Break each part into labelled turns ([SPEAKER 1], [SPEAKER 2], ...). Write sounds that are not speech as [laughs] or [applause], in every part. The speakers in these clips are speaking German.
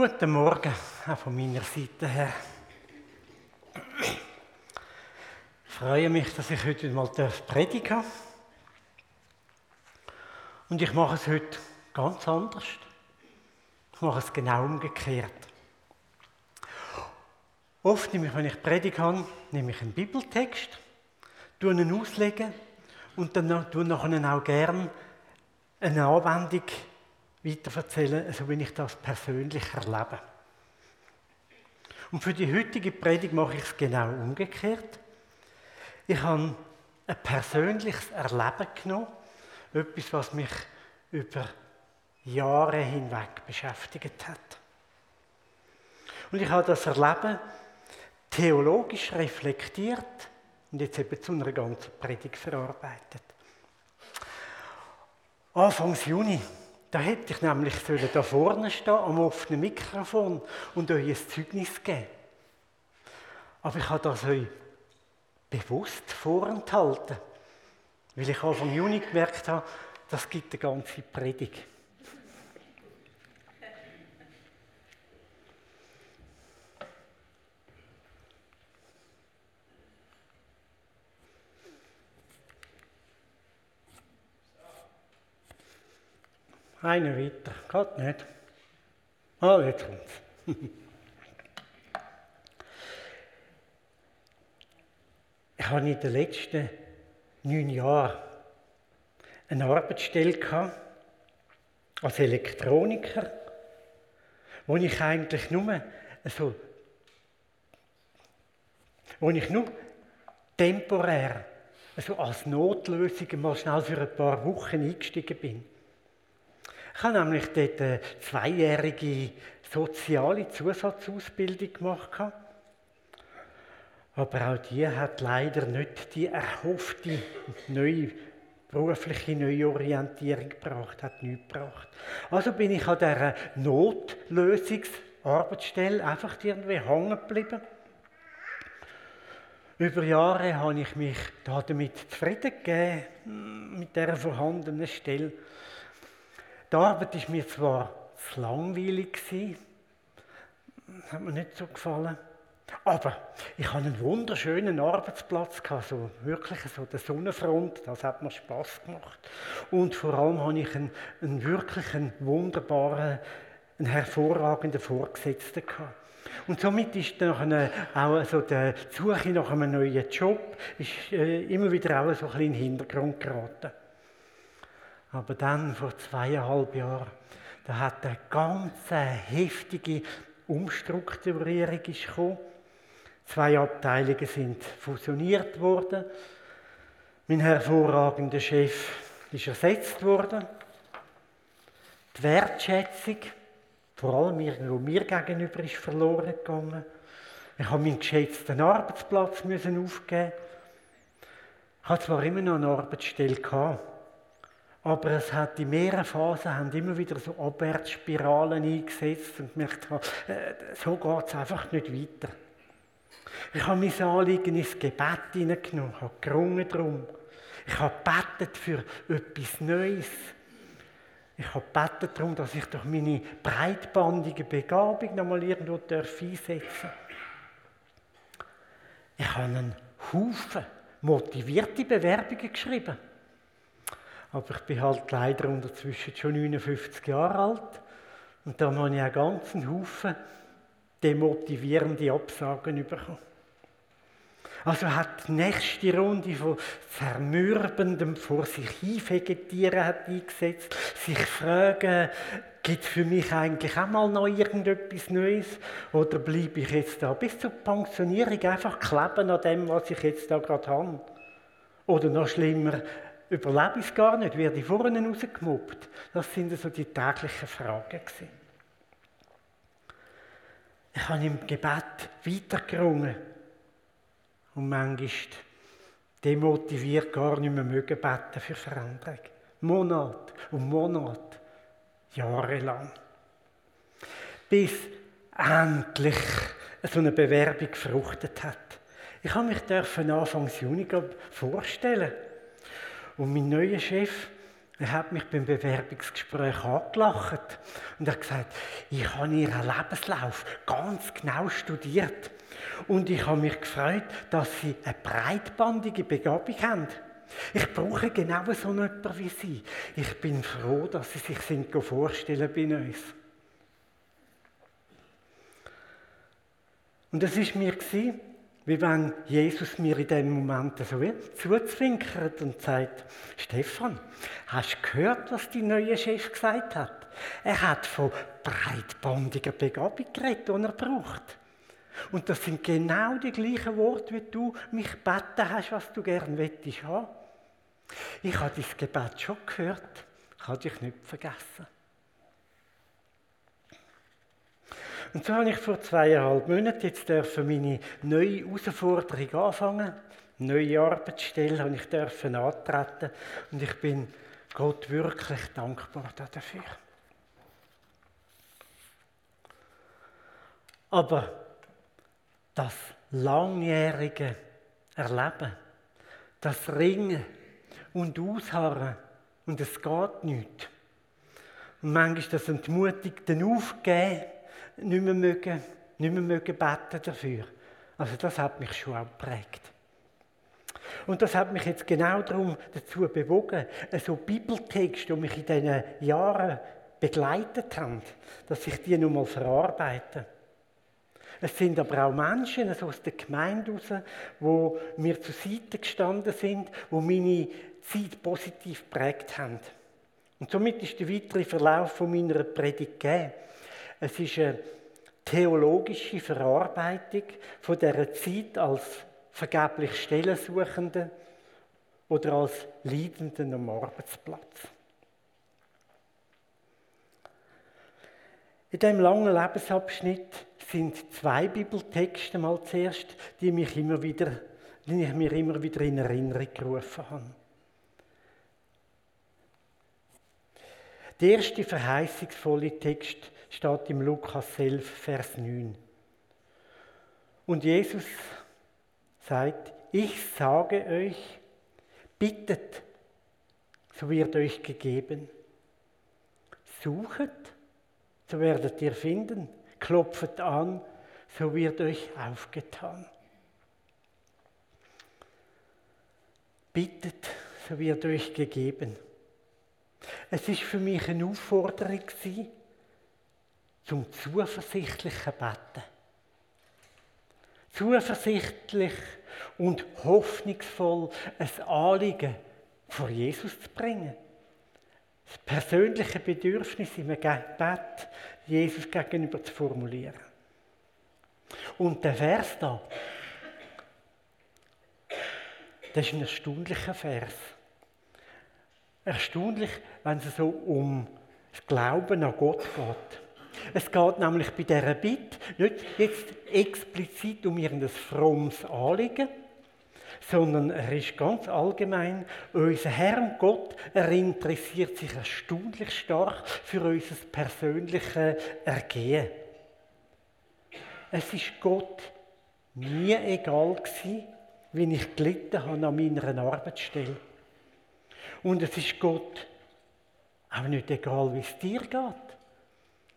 [SPEAKER 1] Guten Morgen, auch von meiner Seite her. Ich freue mich, dass ich heute mal predigen darf. Und ich mache es heute ganz anders. Ich mache es genau umgekehrt. Oft, wenn ich predige, nehme ich einen Bibeltext, tue ihn auslegen und dann tue ich nachher auch gerne eine Anwendung weiterverzählen, so wie ich das persönlich erlebe. Und für die heutige Predigt mache ich es genau umgekehrt. Ich habe ein persönliches Erleben genommen, etwas, was mich über Jahre hinweg beschäftigt hat. Und ich habe das Erleben theologisch reflektiert und jetzt eben zu einer ganzen Predigt verarbeitet. Anfangs Juni da hätte ich nämlich da vorne stehen, am offenen Mikrofon und euch ein Zeugnis geben. Aber ich habe das euch bewusst vorenthalten, weil ich Anfang Juni gemerkt habe, das gibt eine ganze Predigt. Einer weiter. Geht nicht. Ah, jetzt kommt's. [laughs] ich habe in den letzten neun Jahren eine Arbeitsstelle als Elektroniker, wo ich eigentlich nur so, wo ich nur temporär, also als Notlösung mal schnell für ein paar Wochen eingestiegen bin. Ich habe nämlich dort eine zweijährige soziale Zusatzausbildung gemacht. Aber auch die hat leider nicht die erhoffte neue berufliche Neuorientierung gebracht, hat nichts gebracht. Also bin ich an dieser Notlösungsarbeitsstelle einfach irgendwie hängen geblieben. Über Jahre habe ich mich damit zufrieden gegeben, mit dieser vorhandenen Stelle. Die Arbeit war mir zwar zu langweilig, hat mir nicht so gefallen, aber ich hatte einen wunderschönen Arbeitsplatz, so wirklich so der Sonnenfront, das hat mir Spaß gemacht. Und vor allem hatte ich einen, einen wirklich einen wunderbaren, einen hervorragenden Vorgesetzten. Gehabt. Und somit ist dann auch so die Suche nach einem neuen Job ist, äh, immer wieder auch so ein bisschen in den Hintergrund geraten. Aber dann, vor zweieinhalb Jahren, da hat eine ganz heftige Umstrukturierung gekommen. Zwei Abteilungen sind fusioniert worden. Mein hervorragender Chef ist ersetzt worden. Die Wertschätzung, vor allem irgendwo mir gegenüber, ist verloren gegangen. Ich habe meinen geschätzten Arbeitsplatz aufgeben. Ich hatte zwar immer noch eine Arbeitsstelle aber es hat in mehreren Phasen haben immer wieder so Abwärtsspiralen eingesetzt und gemerkt, äh, so geht es einfach nicht weiter. Ich habe mein Anliegen ins Gebet hineingenommen, habe gerungen darum. Ich habe gebetet für etwas Neues. Ich habe gebetet darum, dass ich durch meine breitbandige Begabung nochmal irgendwo einsetzen darf. Ich habe einen Haufen motivierte Bewerbungen geschrieben. Aber ich bin halt leider unterzwischen schon 59 Jahre alt. Und da habe ich einen ganzen Haufen demotivierende Absagen bekommen. Also hat die nächste Runde von zermürbendem vor sich hinvegetieren hat eingesetzt, sich fragen, gibt es für mich eigentlich auch mal noch irgendetwas Neues? Oder bleibe ich jetzt da bis zur Pensionierung einfach kleben an dem, was ich jetzt da gerade habe? Oder noch schlimmer, überlebe ich es gar nicht, werde ich vorne rausgemobbt? Das sind so die täglichen Fragen. Gewesen. Ich habe im Gebet weitergerungen und manchmal demotiviert gar nicht mehr mögen beten für Veränderung. Monat um Monat, jahrelang. Bis endlich so eine Bewerbung gefruchtet hat. Ich habe mich Anfang Juni vorstellen und mein neuer Chef Er hat mich beim Bewerbungsgespräch angelacht und hat gesagt, ich habe ihren Lebenslauf ganz genau studiert. Und ich habe mich gefreut, dass sie eine breitbandige Begabung haben. Ich brauche genau so jemanden wie sie. Ich bin froh, dass sie sich sind vorstellen bei uns. Und das ist mir gewesen, wie wenn Jesus mir in dem Moment so zuzwinkert und sagt, Stefan, hast du gehört, was dein neuer Chef gesagt hat? Er hat von breitbandiger Begabung geredet, die er braucht. Und das sind genau die gleichen Worte, wie du mich gebeten hast, was du gerne wettisch haben. Ich habe dein Gebet schon gehört, ich habe dich nicht vergessen. Und so habe ich vor zweieinhalb Monaten jetzt dürfen meine neue Herausforderung anfangen. Neue Arbeitsstelle habe ich dürfen antreten und ich bin Gott wirklich dankbar dafür. Aber das langjährige Erleben, das Ringen und Ausharren und es geht nicht. Und manchmal das Entmutigten aufgeben, nicht mehr mögen, nicht mehr mögen beten dafür. Also das hat mich schon auch geprägt. Und das hat mich jetzt genau darum dazu bewogen, so Bibeltexte, die mich in diesen Jahren begleitet haben, dass ich die nun mal verarbeite. Es sind aber auch Menschen also aus der Gemeinde heraus, die mir zur Seite gestanden sind, die meine Zeit positiv geprägt haben. Und somit ist der weitere Verlauf von meiner Predigt gegeben. Es ist eine theologische Verarbeitung von dieser Zeit als vergeblich Stellensuchende oder als Leidenden am Arbeitsplatz. In diesem langen Lebensabschnitt sind zwei Bibeltexte mal zuerst, die, mich immer wieder, die ich mir immer wieder in Erinnerung gerufen habe. Der erste verheißungsvolle Text steht im Lukas 11, Vers 9. Und Jesus sagt, ich sage euch, bittet, so wird euch gegeben. Suchet, so werdet ihr finden. Klopft an, so wird euch aufgetan. Bittet, so wird euch gegeben. Es ist für mich eine Aufforderung zum zuversichtlichen Beten. Zuversichtlich und hoffnungsvoll ein Anliegen vor Jesus zu bringen. Das persönliche Bedürfnis im Gebet Jesus gegenüber zu formulieren. Und der Vers da, das ist ein erstaunlicher Vers. Erstaunlich, wenn es so um das Glauben an Gott geht. Es geht nämlich bei dieser Bitte nicht jetzt explizit um irgendein frommes Anliegen, sondern er ist ganz allgemein, unser Herr Gott, er interessiert sich erstaunlich stark für unser persönliches Ergehen. Es ist Gott nie egal gewesen, wie ich gelitten habe an meiner Arbeitsstelle. Und es ist Gott auch nicht egal, wie es dir geht.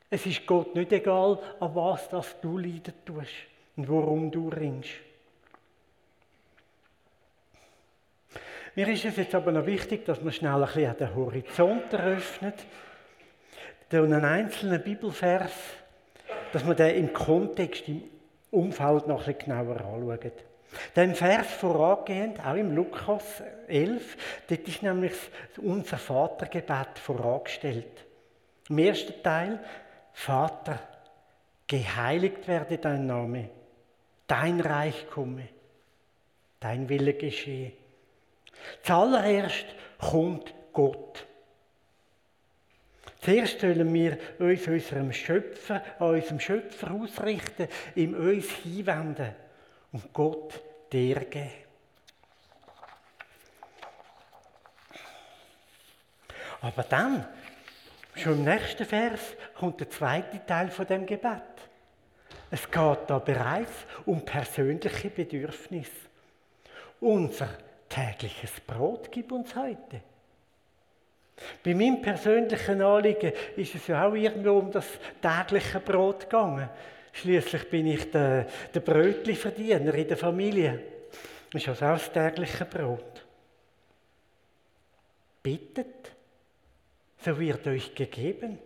[SPEAKER 1] Es ist Gott nicht egal, an was das du leiden tust und worum du ringst. Mir ist es jetzt aber noch wichtig, dass man schnell ein bisschen den Horizont eröffnet, einen einzelnen Bibelvers, dass man den im Kontext, im Umfeld noch ein bisschen genauer anschaut. Den Vers vorangehend, auch im Lukas 11, dort ist nämlich unser Vatergebet vorangestellt. Im ersten Teil Vater, geheiligt werde dein Name, dein Reich komme, dein Wille geschehe. Zuallererst kommt Gott. Zuerst sollen wir uns unserem Schöpfer, an unserem Schöpfer ausrichten, ihm uns hinwenden und Gott dir geben. Aber dann Schon im nächsten Vers kommt der zweite Teil von dem Gebet. Es geht da bereits um persönliche Bedürfnisse. Unser tägliches Brot gib uns heute. Bei meinem persönlichen Anliegen ist es ja auch irgendwo um das tägliche Brot gegangen. Schließlich bin ich der, der Brötli-Verdiener in der Familie. Das ist also auch das tägliche Brot. Bittet, so wird euch gegeben.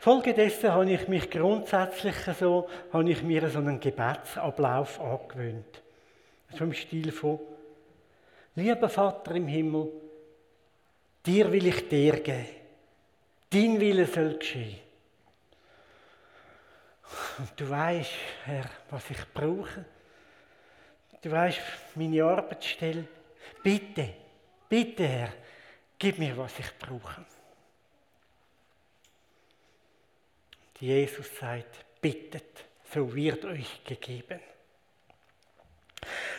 [SPEAKER 1] Folgedessen habe ich mich grundsätzlich so, habe ich mir so einen Gebetsablauf angewöhnt. Vom Stil von, lieber Vater im Himmel, dir will ich dir geben. Dein Wille soll geschehen. Und du weißt, Herr, was ich brauche. Du weißt meine Arbeitsstelle. Bitte, bitte, Herr, gib mir, was ich brauche. Jesus sagt, bittet, so wird euch gegeben.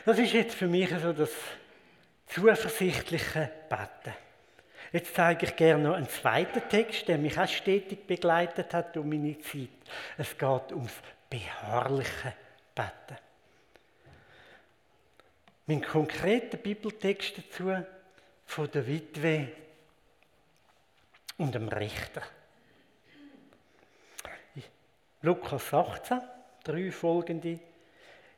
[SPEAKER 1] Das ist jetzt für mich so das zuversichtliche Beten. Jetzt zeige ich gerne noch einen zweiten Text, der mich auch stetig begleitet hat um meine Zeit. Es geht ums beharrliche Beten. Mein konkreter Bibeltext dazu von der Witwe und dem Richter. Lukas 18, drei folgende.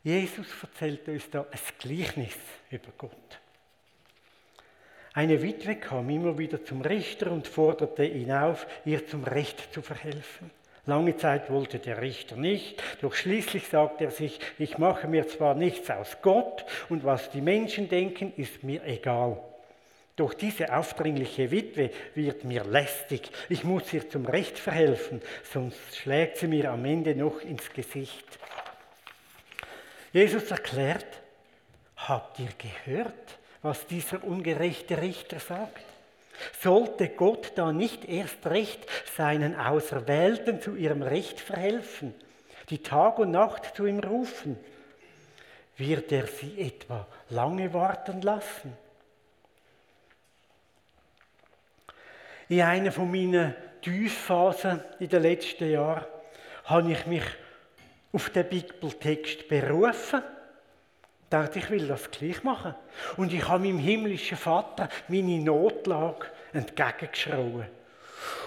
[SPEAKER 1] Jesus erzählt uns da ein Gleichnis über Gott. Eine Witwe kam immer wieder zum Richter und forderte ihn auf, ihr zum Recht zu verhelfen. Lange Zeit wollte der Richter nicht, doch schließlich sagte er sich, ich mache mir zwar nichts aus Gott und was die Menschen denken, ist mir egal. Doch diese aufdringliche Witwe wird mir lästig. Ich muss ihr zum Recht verhelfen, sonst schlägt sie mir am Ende noch ins Gesicht. Jesus erklärt, habt ihr gehört, was dieser ungerechte Richter sagt? Sollte Gott da nicht erst recht seinen Auserwählten zu ihrem Recht verhelfen, die Tag und Nacht zu ihm rufen? Wird er sie etwa lange warten lassen? In einer von meinen Tiefphasen in den letzten Jahren habe ich mich auf den Bibeltext berufen. Dachte, ich will das gleich machen. Und ich habe meinem himmlischen Vater meine Notlage entgegengeschrien.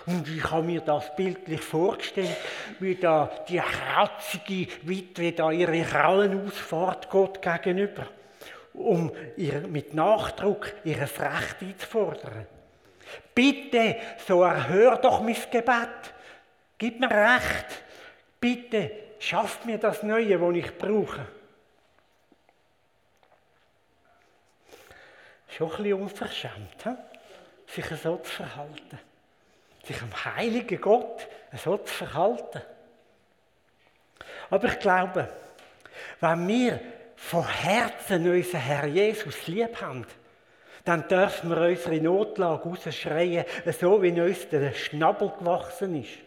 [SPEAKER 1] Und ich habe mir das bildlich vorgestellt, wie da die kratzige Witwe da ihre Krallen ausfahrt Gott gegenüber, um ihr mit Nachdruck ihr Recht einzufordern. Bitte, so erhör doch mein Gebet. Gib mir Recht. Bitte, schaff mir das Neue, was ich brauche. Schon ein bisschen unverschämt, sich so zu verhalten. Sich am heiligen Gott so zu verhalten. Aber ich glaube, wenn wir von Herzen unseren Herr Jesus lieb haben, dann dürfen wir unsere Notlage rausschreien, so wie uns der Schnabel gewachsen ist.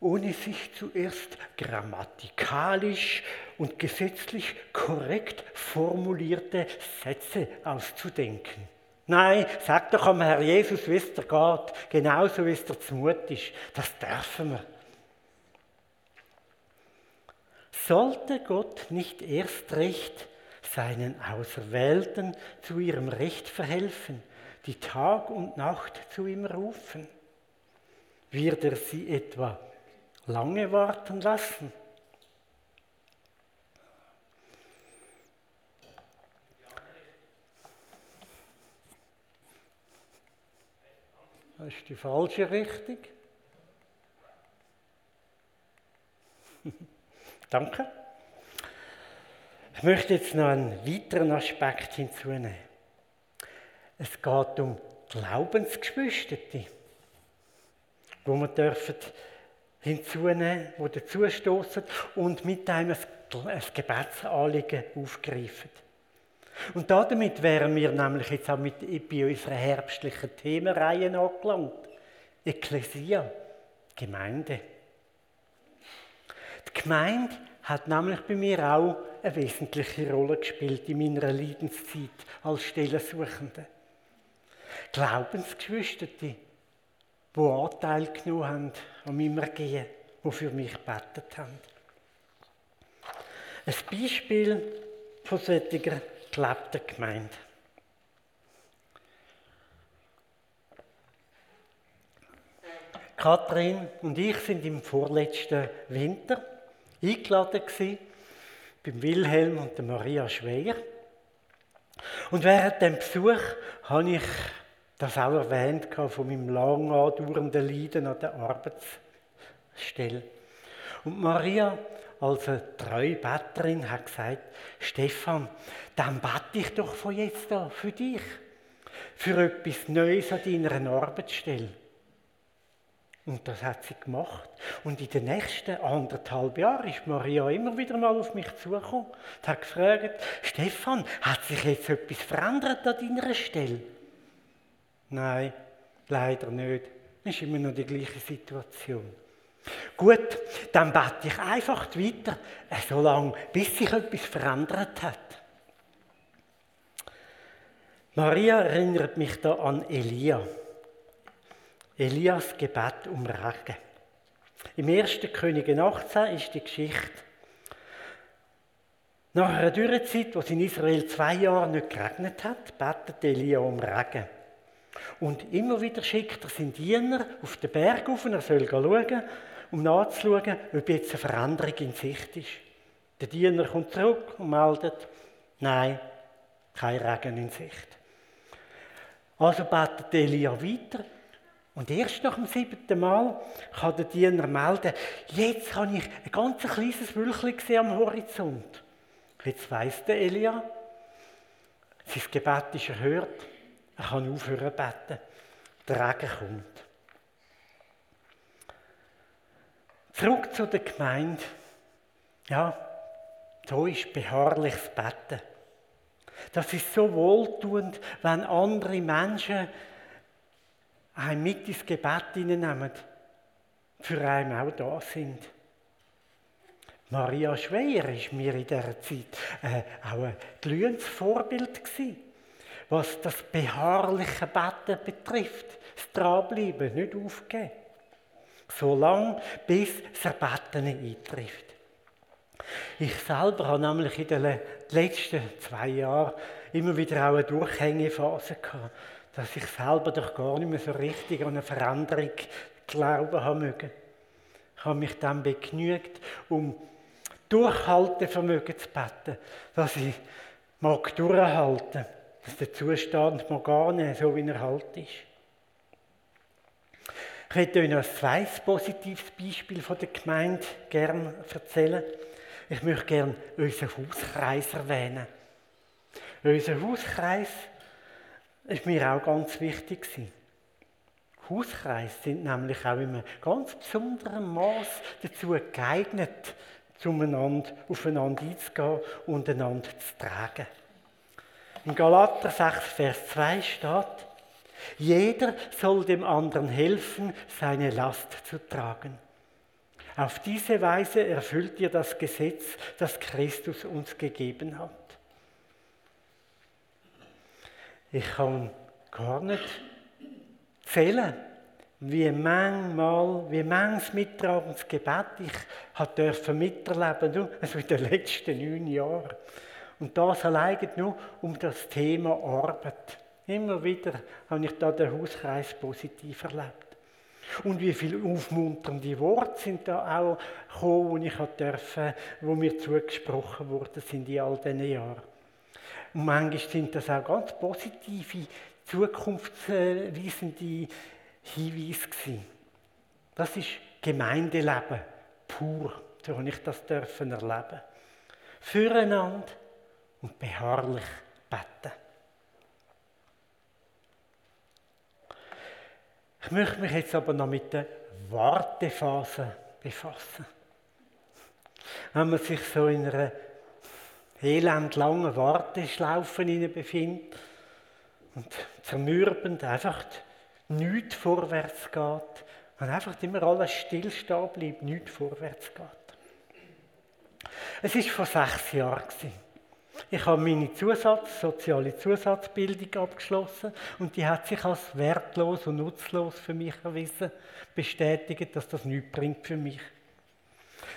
[SPEAKER 1] Ohne sich zuerst grammatikalisch und gesetzlich korrekt formulierte Sätze auszudenken. Nein, sag doch am Herr Jesus, wie es dir geht, genauso wie es dir zumut ist. Das dürfen wir. Sollte Gott nicht erst recht seinen Auserwählten zu ihrem Recht verhelfen, die Tag und Nacht zu ihm rufen? Wird er sie etwa lange warten lassen? Das ist die falsche Richtung. [laughs] Danke. Ich möchte jetzt noch einen weiteren Aspekt hinzunehmen. Es geht um Glaubensgeschwisterte, wo wir dürfen hinzunehmen, die dazustoßen und mit einem ein Gebetsanliegen aufgreifen. Und damit wären wir nämlich jetzt auch mit, bei unserer herbstlichen Themenreihe angelangt. Ekklesia, Gemeinde. Die Gemeinde hat nämlich bei mir auch eine wesentliche Rolle gespielt in meiner Leidenszeit als Stellensuchende. Glaubensgeschwisterte, die Anteil genommen haben an meinem Ergehen, die für mich gebetet haben. Ein Beispiel von solcher gelebter Gemeinde. Kathrin und ich sind im vorletzten Winter eingeladen gewesen, beim Wilhelm und der Maria Schweier. Und während dem Besuch habe ich das auch erwähnt von meinem lang andauernden Leiden an der Arbeitsstelle. Und Maria als eine treue Betterin, hat gesagt, Stefan, dann bete ich doch von jetzt an für dich, für etwas Neues an deiner Arbeitsstelle. Und das hat sie gemacht. Und in den nächsten anderthalb Jahren ist Maria immer wieder mal auf mich zugekommen und hat gefragt, Stefan, hat sich jetzt etwas verändert an deiner Stelle? Nein, leider nicht. Es ist immer noch die gleiche Situation. Gut, dann bete ich einfach weiter, äh, so lange, bis sich etwas verändert hat. Maria erinnert mich da an Elia. Elias Gebet um Regen. Im 1. Könige 18 ist die Geschichte. Nach einer Dürrezeit, wo es in Israel zwei Jahre nicht geregnet hat, betet Elia um Regen. Und immer wieder schickt er seinen Diener auf den Berg auf und er soll schauen, um nachzuschauen, ob jetzt eine Veränderung in Sicht ist. Der Diener kommt zurück und meldet, nein, kein Regen in Sicht. Also betet Elia weiter und erst nach dem siebten Mal kann der Diener melden, jetzt habe ich ein ganz kleines Wölkchen gesehen am Horizont. Jetzt weiss der Elia, sein Gebet ist erhört, er kann aufhören zu beten. Der Regen kommt. Zurück zu der Gemeinde. Ja, so ist beharrliches Betten. Das ist so wohltuend, wenn andere Menschen einen mit ins Gebet hineinnehmen, für einen auch da sind. Maria Schweier ist mir in dieser Zeit äh, auch ein glühendes Vorbild gewesen, was das beharrliche Betten betrifft. Das Dranbleiben, nicht aufgeben. So lange, bis das Erbeten eintrifft. Ich selber habe nämlich in den letzten zwei Jahren immer wieder auch eine Durchhängephase gehabt dass ich selber doch gar nicht mehr so richtig an eine Veränderung glauben haben mögen. Ich habe mich dann begnügt, um Durchhaltevermögen zu beten, dass ich mag durchhalten, dass der Zustand mag gar nicht so wie er halt ist. Ich möchte euch noch ein zweites positives Beispiel von der Gemeinde gerne erzählen. Ich möchte gerne unseren Hauskreis erwähnen. Unser Hauskreis ist mir auch ganz wichtig. Hauskreise sind nämlich auch in einem ganz besonderen Maß dazu geeignet, zueinander, aufeinander einzugehen und einander zu tragen. In Galater 6, Vers 2 steht, jeder soll dem anderen helfen, seine Last zu tragen. Auf diese Weise erfüllt ihr das Gesetz, das Christus uns gegeben hat. Ich kann gar nicht zählen, wie manchmal, wie manches mittragendes Gebet ich durfte miterleben, [laughs] also in den letzten neun Jahren. Und das allein nur um das Thema Arbeit. Immer wieder habe ich da den Hauskreis positiv erlebt. Und wie viele aufmunternde Worte sind da auch gekommen, die ich durfte, wo mir zugesprochen wurden sind in all diesen Jahren. Und manchmal sind das auch ganz positive, zukunftsweisende Hinweise gewesen. Das ist Gemeindeleben pur, so habe ich das dürfen erleben. Füreinander und beharrlich beten. Ich möchte mich jetzt aber noch mit der Wartephase befassen. Wenn man sich so in einer elendlangen Warteschlaufen befindet und zermürbend einfach nichts vorwärts geht und einfach immer alles stillstehen bleibt, nichts vorwärts geht. Es war vor sechs Jahren. Ich habe meine Zusatz, soziale Zusatzbildung abgeschlossen und die hat sich als wertlos und nutzlos für mich erwiesen, bestätigt, dass das nichts bringt für mich.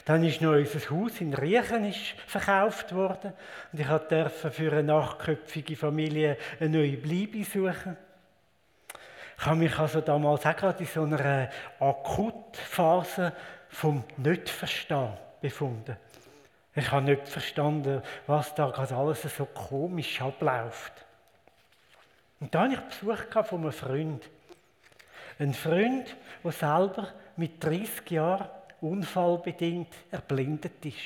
[SPEAKER 1] Dann ist noch unser Haus in Riechen verkauft worden und ich durfte für eine nachköpfige Familie eine neue Bleibe suchen. Ich habe mich also damals auch gerade in so einer Akutphase vom Nicht-Verstehen befunden. Ich habe nicht verstanden, was da gerade alles so komisch abläuft. Und da hatte ich Besuch von einem Freund. Ein Freund, der selber mit 30 Jahren unfallbedingt erblindet ist.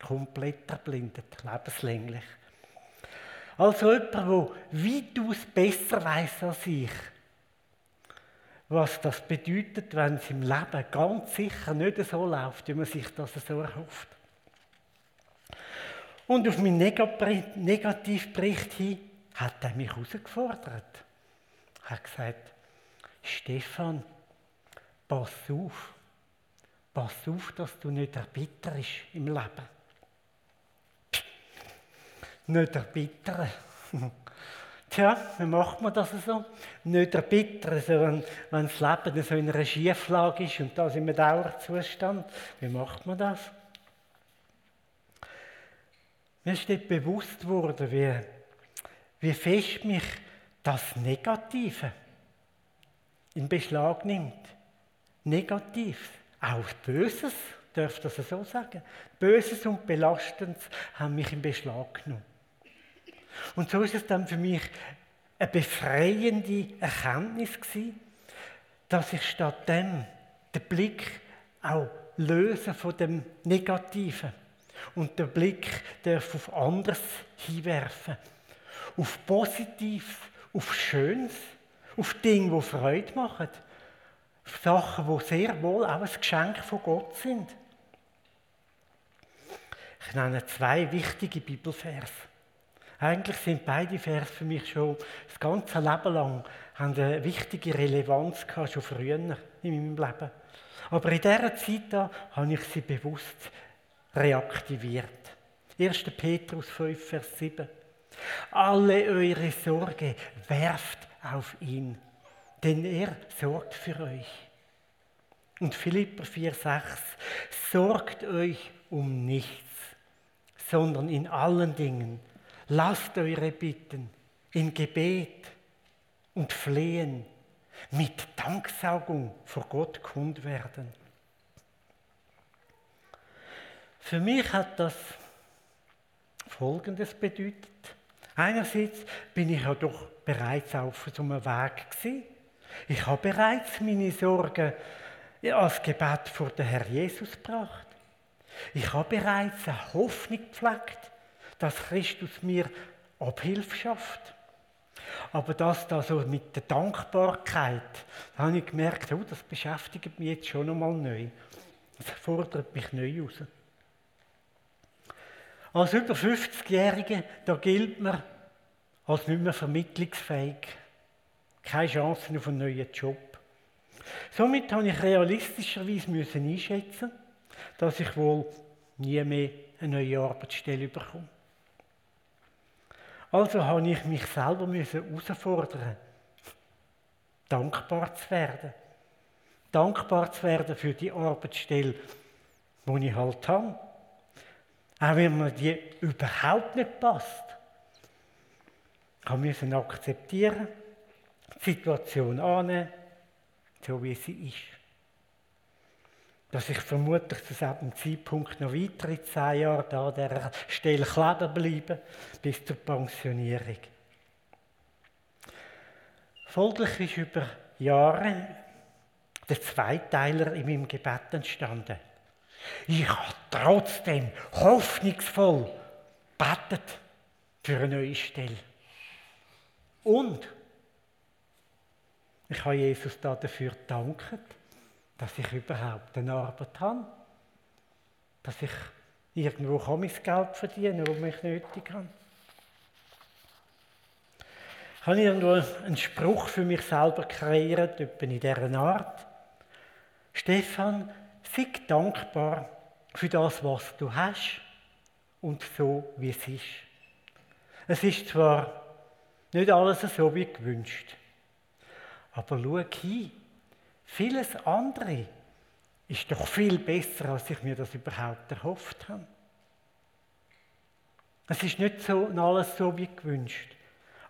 [SPEAKER 1] Komplett erblindet, lebenslänglich. Also jemand, der weitaus besser weiß als ich, was das bedeutet, wenn es im Leben ganz sicher nicht so läuft, wie man sich das so erhofft. Und auf meinen Negativbericht hin hat er mich herausgefordert. Er hat gesagt, Stefan, pass auf, pass auf, dass du nicht erbitterst im Leben. Nicht erbittern. [laughs] Tja, wie macht man das so? Nicht erbittern, so wenn, wenn das Leben so in einer Schieflage ist und das in einem Dauerzustand. Wie macht man das? Mir ist nicht bewusst geworden, wie, wie fest mich das Negative in Beschlag nimmt. Negativ, auch Böses, darf das so sagen. Böses und Belastendes haben mich in Beschlag genommen. Und so ist es dann für mich eine befreiende Erkenntnis gewesen, dass ich stattdem den Blick auch löse von dem Negativen und den Blick darf auf anderes hinwerfen, auf Positives, auf Schönes, auf Dinge, die Freude machen, auf Sachen, die sehr wohl auch ein Geschenk von Gott sind. Ich nenne zwei wichtige Bibelverse. Eigentlich sind beide Vers für mich schon das ganze Leben lang haben eine wichtige Relevanz gehabt, schon früher in meinem Leben. Aber in dieser Zeit da habe ich sie bewusst reaktiviert. 1. Petrus 5, Vers 7. Alle eure Sorge werft auf ihn, denn er sorgt für euch. Und Philipper 4, 6. Sorgt euch um nichts, sondern in allen Dingen Lasst eure Bitten in Gebet und Flehen mit Danksaugung vor Gott kund werden. Für mich hat das Folgendes bedeutet. Einerseits bin ich ja doch bereits auf so einem Weg gewesen. Ich habe bereits meine Sorgen als Gebet vor den Herr Jesus gebracht. Ich habe bereits eine Hoffnung gepflegt, dass Christus mir Abhilfe schafft. Aber das da so mit der Dankbarkeit, da habe ich gemerkt, oh, das beschäftigt mich jetzt schon einmal neu. Das fordert mich neu raus. Als über 50-Jährige, da gilt man als nicht mehr vermittlungsfähig. Keine Chancen auf einen neuen Job. Somit habe ich realistischerweise müssen einschätzen, dass ich wohl nie mehr eine neue Arbeitsstelle bekomme. Also habe ich mich selber herausfordern dankbar zu werden. Dankbar zu werden für die Arbeitsstelle, die ich halt habe. Auch wenn mir die überhaupt nicht passt. Ich musste akzeptieren, die Situation annehmen, so wie sie ist dass ich vermutlich zu diesem Zeitpunkt noch weitere zehn Jahre da an dieser Stelle kleben bleibe, bis zur Pensionierung. Folglich ist über Jahre der Zweiteiler in meinem Gebet entstanden. Ich habe trotzdem hoffnungsvoll betet für eine neue Stelle. Und ich habe Jesus dafür gedankt dass ich überhaupt eine Arbeit habe. Dass ich irgendwo kann mein Geld verdienen kann, das ich nötig habe. Ich habe irgendwo einen Spruch für mich selber kreiert, etwa in dieser Art. Stefan, sei dankbar für das, was du hast und so, wie es ist. Es ist zwar nicht alles so wie gewünscht, aber schau hin, Vieles andere ist doch viel besser, als ich mir das überhaupt erhofft habe. Es ist nicht so alles so wie gewünscht.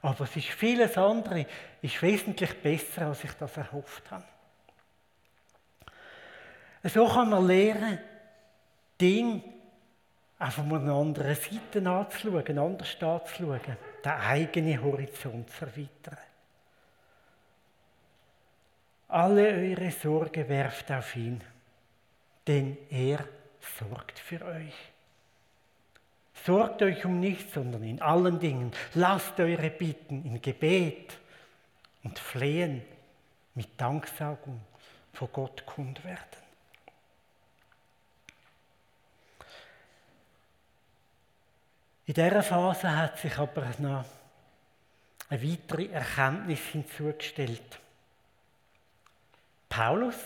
[SPEAKER 1] Aber es ist vieles andere, ist wesentlich besser, als ich das erhofft habe. So kann man lernen, Dinge auch von einer anderen Seite anzuschauen, anders anzuschauen, den eigenen Horizont zu erweitern. Alle eure Sorge werft auf ihn, denn er sorgt für euch. Sorgt euch um nichts, sondern in allen Dingen lasst eure Bitten in Gebet und Flehen mit Danksagung vor Gott kund werden. In dieser Phase hat sich aber noch eine weitere Erkenntnis hinzugestellt. Paulus,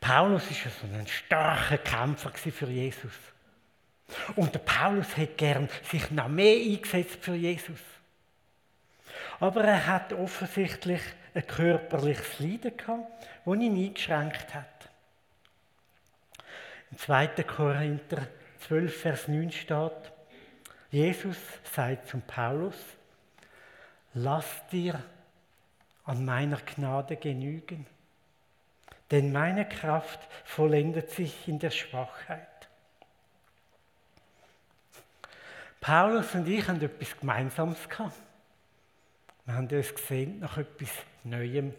[SPEAKER 1] Paulus ja so ein starker Kämpfer für Jesus. Und der Paulus hätte gern sich noch mehr eingesetzt für Jesus. Aber er hat offensichtlich ein körperliches Leiden gehabt, das ihn eingeschränkt hat. Im 2. Korinther 12, Vers 9 steht, Jesus sagt zum Paulus, lass dir an meiner Gnade genügen, denn meine Kraft vollendet sich in der Schwachheit. Paulus und ich haben etwas Gemeinsames gehabt. Wir haben uns gesehen nach etwas Neuem.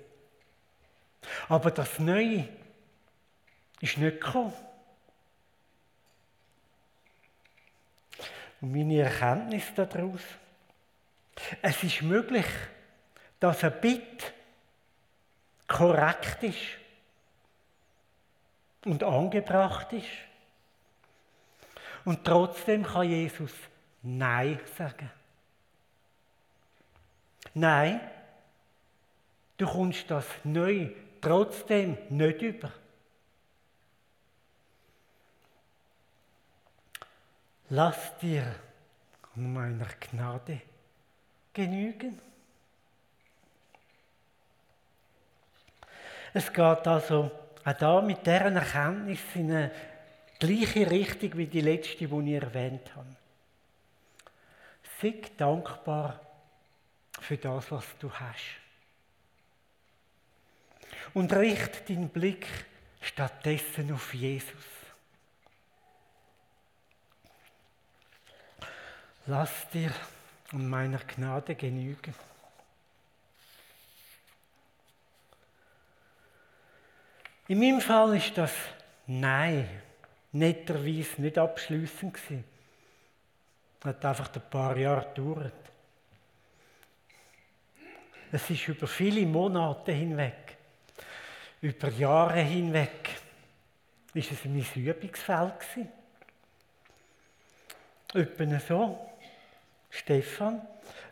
[SPEAKER 1] Aber das Neue ist nicht gekommen. Und meine Erkenntnis daraus, es ist möglich, dass ein Bitt korrekt ist und angebracht ist. Und trotzdem kann Jesus Nein sagen. Nein, du kommst das neu trotzdem nicht über. Lass dir an meiner Gnade genügen. Es geht also auch da mit deren Erkenntnis in eine gleiche Richtung wie die letzte, die ich erwähnt habe. Sei dankbar für das, was du hast. Und richte deinen Blick stattdessen auf Jesus. Lass dir um meiner Gnade genügen. In meinem Fall ist das Nein netterweise nicht abschließend gewesen. Hat einfach ein paar Jahre gedauert. Es ist über viele Monate hinweg, über Jahre hinweg, ist es mein Übungsfeld gewesen. Etwa so. Stefan,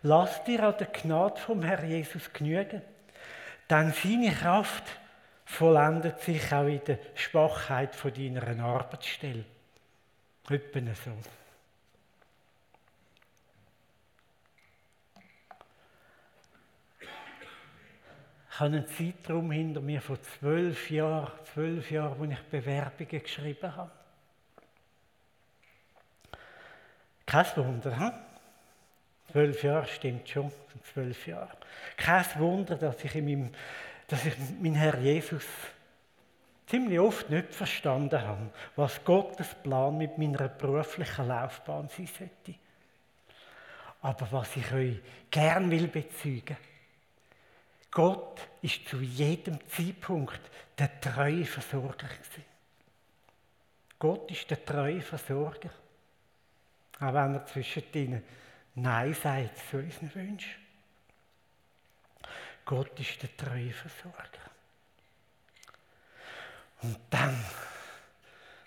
[SPEAKER 1] lass dir an der Gnade vom Herr Jesus genügen, denn seine Kraft vollendet sich auch in der Schwachheit von deiner Arbeitsstelle. Etwa so. Ich habe einen Zeitraum hinter mir von zwölf Jahren, zwölf Jahren, wo ich Bewerbungen geschrieben habe. Kein Wunder, hm? Zwölf Jahre stimmt schon, zwölf Jahre. Kein Wunder, dass ich, in meinem, dass ich meinen Herr Jesus ziemlich oft nicht verstanden habe, was Gottes Plan mit meiner beruflichen Laufbahn sein sollte. Aber was ich euch gern will bezeugen, Gott ist zu jedem Zeitpunkt der treue Versorger gewesen. Gott ist der treue Versorger. Auch wenn er zwischen ihnen Nein sagt zu unseren Wünschen. Gott ist der treue Versorger. Und dann,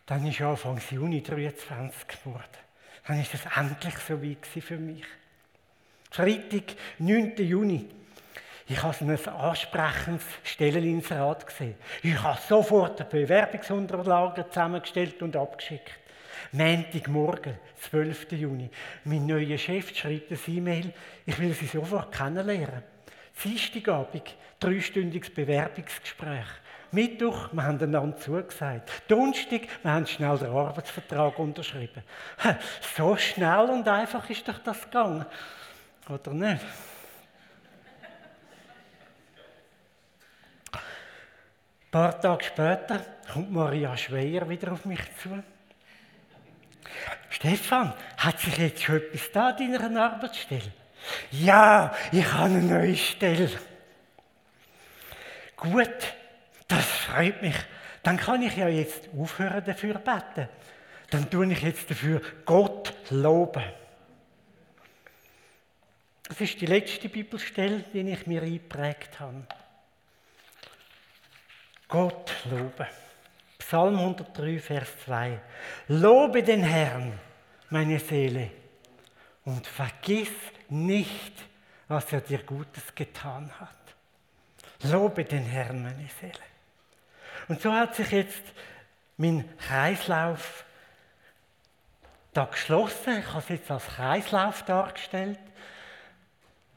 [SPEAKER 1] dann ist Anfang Juni 23 geworden. Dann ist es endlich so weit für mich. Freitag, 9. Juni. Ich habe ein ansprechendes Stelleninserat gesehen. Ich habe sofort die Bewerbungsunterlagen zusammengestellt und abgeschickt. Montagmorgen, 12. Juni. Mein neuer Chef schreibt ein E-Mail, ich will Sie sofort kennenlernen. Dienstagabend, dreistündiges Bewerbungsgespräch. Mittwoch, wir haben einander zugesagt. Donnerstag, wir haben schnell den Arbeitsvertrag unterschrieben. So schnell und einfach ist doch das gegangen. Oder nicht? Ein paar Tage später kommt Maria Schweier wieder auf mich zu. Stefan, hat sich jetzt schon etwas da in deiner Arbeitsstelle? Ja, ich habe eine neue Stelle. Gut, das freut mich. Dann kann ich ja jetzt aufhören dafür beten. Dann tue ich jetzt dafür Gott loben. Das ist die letzte Bibelstelle, die ich mir eingeprägt habe. Gott loben. Psalm 103, Vers 2. Lobe den Herrn, meine Seele, und vergiss nicht, was er dir Gutes getan hat. Lobe den Herrn, meine Seele. Und so hat sich jetzt mein Kreislauf da geschlossen. Ich habe es jetzt als Kreislauf dargestellt.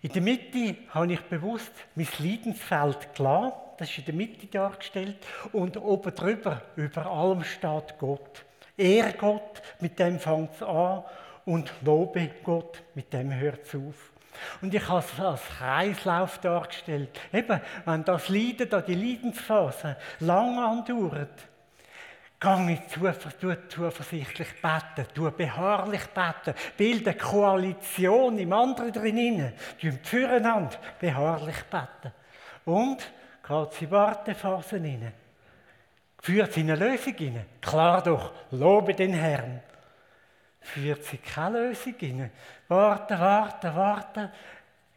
[SPEAKER 1] In der Mitte habe ich bewusst mein Leidensfeld gelassen. Das ist in der Mitte dargestellt. Und oben drüber, über allem steht Gott. Ehre Gott, mit dem fängt es an. Und lobe Gott, mit dem hört es auf. Und ich habe es als Kreislauf dargestellt. Eben, wenn das Leiden, da die Leidensphase lang andauert, Gang zuversichtlich beten, tu beharrlich beten, bilde Koalition im anderen drinnen, tun füreinander beharrlich beten. Und geht in Wartephase rein. Führt sie in eine Lösung rein. Klar doch, lobe den Herrn. Führt sie keine Lösung rein. Warten, warten, warten.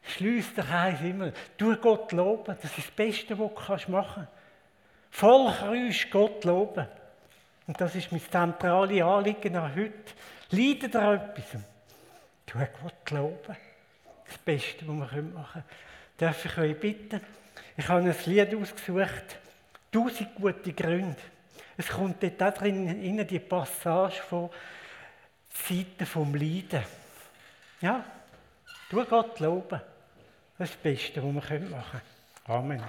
[SPEAKER 1] Schließ dich eins immer. Tu Gott loben. Das ist das Beste, was du machen kannst. Voll Kreuz Gott loben. Und das ist mein zentrales Anliegen an heute. Leidet ihr etwas? Tu Gott loben. Das Beste, was wir machen können. Darf ich euch bitten? Ich habe ein Lied ausgesucht. Tausend gute Gründe. Es kommt dort auch drin in die Passage von Seiten vom Leiden. Ja, tu Gott loben. Das ist das Beste, was wir machen können. Amen.